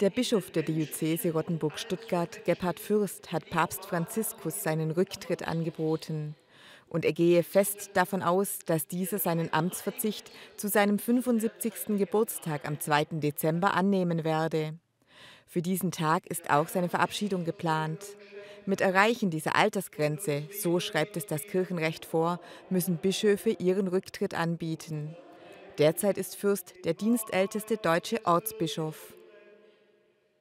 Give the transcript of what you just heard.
Der Bischof der Diözese Rottenburg-Stuttgart, Gebhard Fürst, hat Papst Franziskus seinen Rücktritt angeboten. Und er gehe fest davon aus, dass dieser seinen Amtsverzicht zu seinem 75. Geburtstag am 2. Dezember annehmen werde. Für diesen Tag ist auch seine Verabschiedung geplant. Mit Erreichen dieser Altersgrenze, so schreibt es das Kirchenrecht vor, müssen Bischöfe ihren Rücktritt anbieten. Derzeit ist Fürst der dienstälteste deutsche Ortsbischof.